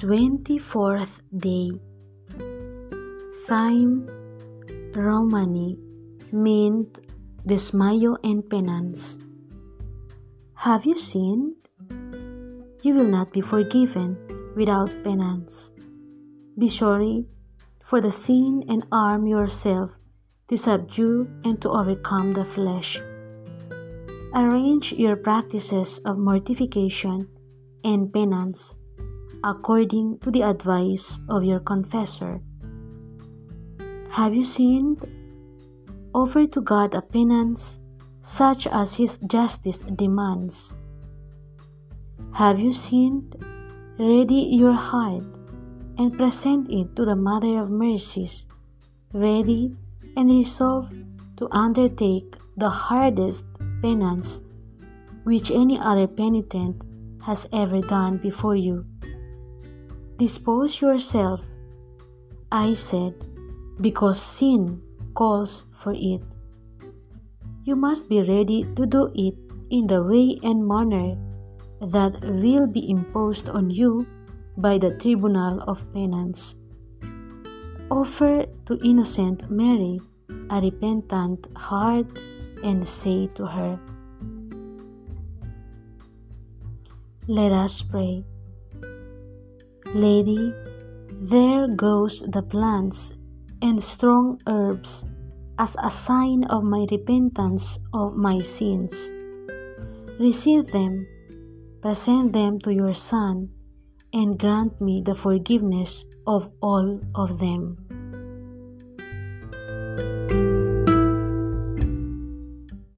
24th day. Thyme Romany mint desmayo and penance. Have you sinned? You will not be forgiven without penance. Be sorry for the sin and arm yourself to subdue and to overcome the flesh. Arrange your practices of mortification and penance according to the advice of your confessor. Have you sinned? Offer to God a penance such as His justice demands. Have you sinned? Ready your heart and present it to the Mother of Mercies, ready and resolved to undertake the hardest penance which any other penitent has ever done before you. Dispose yourself, I said, because sin calls for it. You must be ready to do it in the way and manner that will be imposed on you by the tribunal of penance. Offer to innocent Mary a repentant heart and say to her, Let us pray. Lady, there goes the plants and strong herbs as a sign of my repentance of my sins. Receive them, present them to your Son, and grant me the forgiveness of all of them.